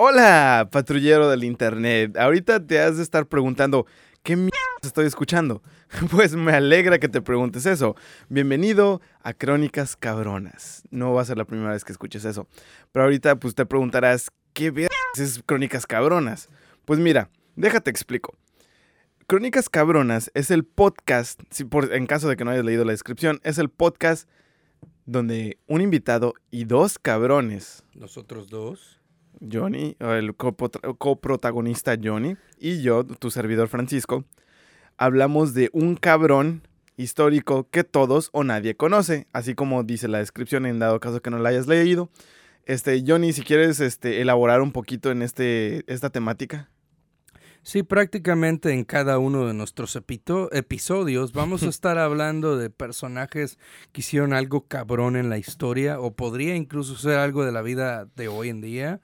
Hola, patrullero del internet. Ahorita te has de estar preguntando, ¿qué mierda estoy escuchando? Pues me alegra que te preguntes eso. Bienvenido a Crónicas Cabronas. No va a ser la primera vez que escuches eso. Pero ahorita pues te preguntarás, ¿qué mierda es Crónicas Cabronas? Pues mira, déjate explico. Crónicas Cabronas es el podcast, si por, en caso de que no hayas leído la descripción, es el podcast donde un invitado y dos cabrones, Nosotros dos. Johnny, el copro- coprotagonista Johnny, y yo, tu servidor Francisco, hablamos de un cabrón histórico que todos o nadie conoce, así como dice la descripción en dado caso que no la hayas leído. Este, Johnny, si quieres este, elaborar un poquito en este, esta temática. Sí, prácticamente en cada uno de nuestros episodios vamos a estar hablando de personajes que hicieron algo cabrón en la historia o podría incluso ser algo de la vida de hoy en día.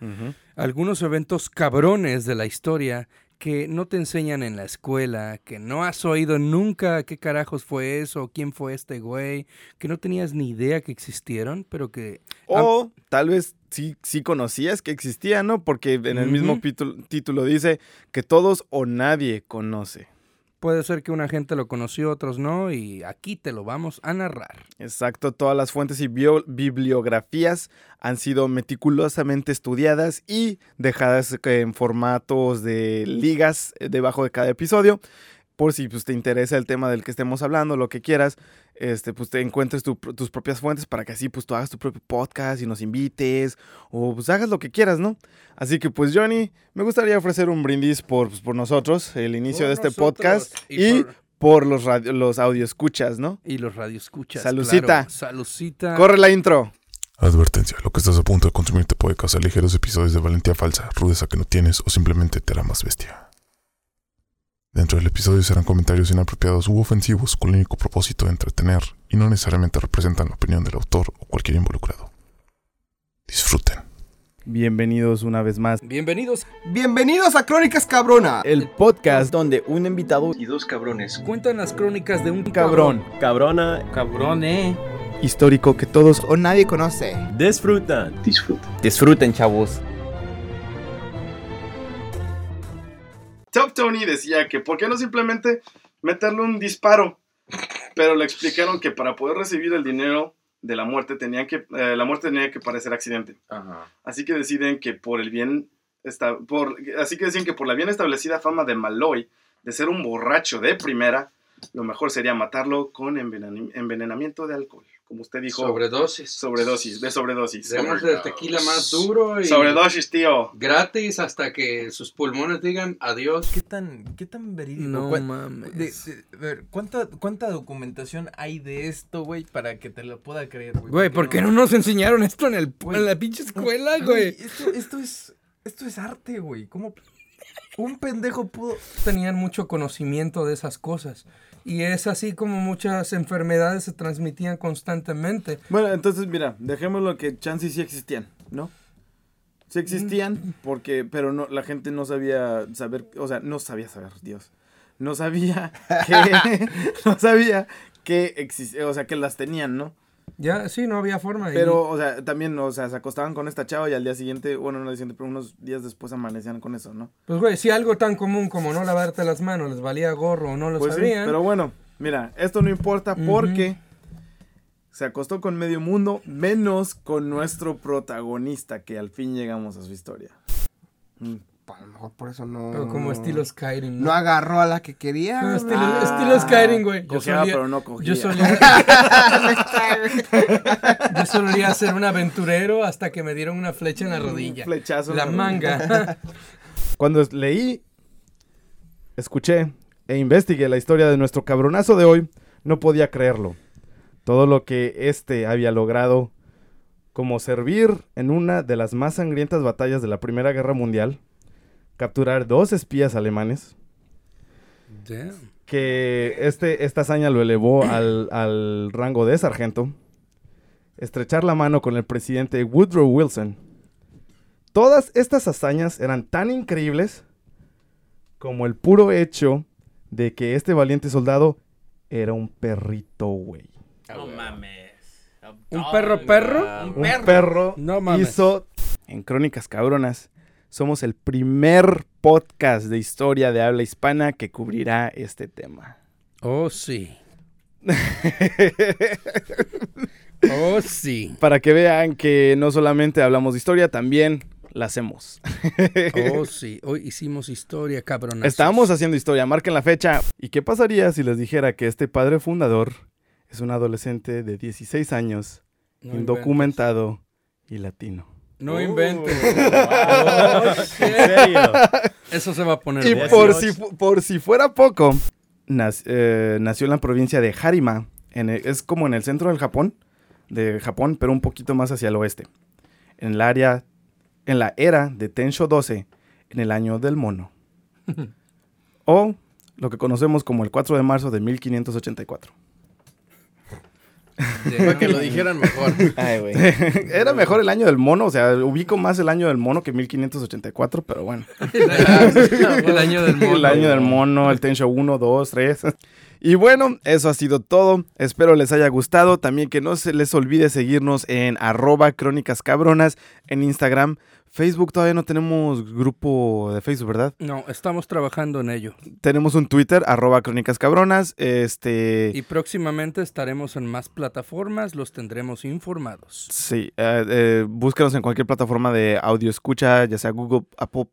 Algunos eventos cabrones de la historia que no te enseñan en la escuela, que no has oído nunca qué carajos fue eso, quién fue este güey, que no tenías ni idea que existieron, pero que... O tal vez sí, sí conocías que existía, ¿no? Porque en el mismo título dice que todos o nadie conoce. Puede ser que una gente lo conoció, otros no, y aquí te lo vamos a narrar. Exacto, todas las fuentes y bibliografías han sido meticulosamente estudiadas y dejadas en formatos de ligas eh, debajo de cada episodio. Por si pues, te interesa el tema del que estemos hablando, lo que quieras, este, pues te encuentres tu- tus propias fuentes para que así pues tú hagas tu propio podcast y nos invites o pues hagas lo que quieras, ¿no? Así que pues Johnny, me gustaría ofrecer un brindis por, pues, por nosotros, el inicio Por de este podcast y y, por- por, los, radio, los audio escuchas, ¿no? Y los radioescuchas. Salucita. claro. Salucita. Corre la intro. Advertencia, lo que estás a punto de consumir te puede causar ligeros episodios de valentía falsa, rudeza que no tienes o simplemente te hará más bestia. Dentro del episodio serán comentarios inapropiados u ofensivos con el único propósito de entretener y no necesariamente representan la opinión del autor o cualquier involucrado. Disfruten. Bienvenidos una vez más. Bienvenidos. Bienvenidos a Crónicas Cabrona. El podcast donde un invitado y dos cabrones. Cuentan las crónicas de un cabrón Cabrona, cabrone histórico que todos O nadie conoce. disfrutan. disfruta. Disfruten, chavos. Top Tony decía que por qué no simplemente meterle un disparo, pero le explicaron que para poder recibir el dinero de la muerte tenían que eh, la muerte tenía que parecer accidente. Así que deciden que por el bien esta- por así que deciden que por la bien establecida fama de Malloy de ser un borracho de primera, lo mejor sería matarlo con envenenamiento de alcohol, como usted dijo. Sobredosis. sobredosis, de sobredosis. Demos el tequila más duro y Sobredosis, tío. gratis hasta que sus pulmones digan adiós. ¿Qué tan, qué tan verídico? No ¿Cuál- mames. de- de- a ver, ¿cuánta, ¿cuánta documentación hay de esto, güey, para que te lo pueda creer, güey? Güey, ¿por qué no nos enseñaron esto en, el, Güey. en la pinche escuela, güey? Esto, esto es, esto es arte, güey. ¿Cómo un pendejo pudo...? Tenían mucho conocimiento de esas cosas. Y es así como muchas enfermedades se transmitían constantemente. Bueno, entonces mira, dejémoslo que chances sí existían, ¿no? Sí existían, porque, pero no, la gente no sabía saber, o sea, no sabía saber, Dios. No sabía que, no sabía que existía, o sea, que las tenían, ¿no? Ya, sí, no había forma. Pero, o sea, también, o sea, se acostaban con esta chava y al día siguiente, bueno, no al día siguiente, pero unos días después amanecían con eso, ¿no? Pues, güey, si algo tan común como no lavarte las manos les valía gorro o no lo Pues sí, sabían. pero bueno, mira, esto no importa porque se acostó con medio mundo, menos con nuestro protagonista, que al fin llegamos a su historia. Mm. A lo mejor por eso no. Pero como no- estilo Skyrim. No agarró a la que quería. No, estilo, Ah, estilo Skyrim, güey. Yo Cojeaba, solía, pero no cogía. yo solía, yo solía ser un aventurero hasta que me dieron una flecha en la rodilla. Flechazo en La la manga. Cuando leí, escuché e investigué la historia de nuestro cabronazo de hoy, no podía creerlo. Todo lo que este había logrado, como servir en una de las más sangrientas batallas de la Primera Guerra Mundial, capturar dos espías alemanes, Damn. que este, esta hazaña lo elevó al, al rango de sargento, estrechar la mano con el presidente Woodrow Wilson. Todas estas hazañas eran tan increíbles como el puro hecho de que este valiente soldado era un perrito, güey. No mames. ¿Un perro perro? Un perro, No mames. hizo en Crónicas Cabronas somos el primer podcast de historia de habla hispana que cubrirá este tema. Oh, sí. Oh, sí. Para que vean que no solamente hablamos de historia, también la hacemos. Oh, sí. Hoy hicimos historia, cabrón. Estamos haciendo historia, marquen la fecha. ¿Y qué pasaría si les dijera que este padre fundador es un adolescente de 16 años, indocumentado y latino? No inventes. ¿En serio? Eso se va a poner Y por si, por si fuera poco, eh, nació en la provincia de Harima. en el- es como en el centro del Japón, de Japón, pero un poquito más hacia el oeste. En el área, en la era de Tensho 12, en el año del mono. o lo que conocemos como el 4 de marzo de 1584. Para que lo dijeran mejor. Ay, güey. Era mejor el año del mono, o sea, ubico más el año del mono que 1584, pero bueno. El año del mono. El año del mono, el Tensho 1, 2, 3. Y bueno, eso ha sido todo. Espero les haya gustado. También que no se les olvide seguirnos en arroba crónicas cabronas en Instagram. Facebook todavía no tenemos grupo de Facebook, ¿verdad? No, estamos trabajando en ello. Tenemos un Twitter, arroba crónicas cabronas. Este... Y próximamente estaremos en más plataformas, los tendremos informados. Sí, eh, eh, búscanos en cualquier plataforma de audio escucha, ya sea Google, Apple,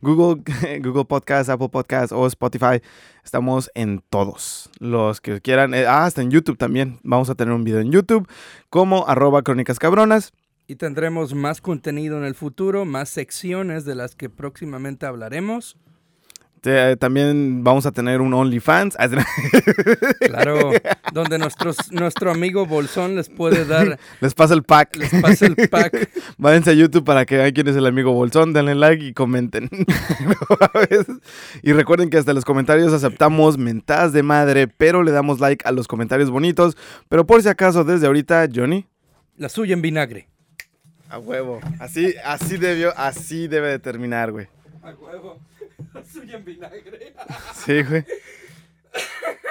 Google, Google Podcast, Apple Podcast o Spotify. Estamos en todos los que quieran. Eh, ah, hasta en YouTube también. Vamos a tener un video en YouTube como arroba crónicas cabronas. Y tendremos más contenido en el futuro, más secciones de las que próximamente hablaremos. Te- también vamos a tener un OnlyFans. Claro, donde nuestros, nuestro amigo Bolsón les puede dar, Les pasa el pack. les pasa el pack. Váyanse a YouTube para que vean quién es el amigo Bolsón, denle like y comenten. y recuerden que hasta los comentarios aceptamos mentadas de madre, pero le damos like a los comentarios bonitos. Pero por si acaso, desde ahorita, Johnny. La suya en vinagre. A huevo. Así, así debió, así debe de terminar, güey. A huevo. Soy en vinagre. Sí, güey.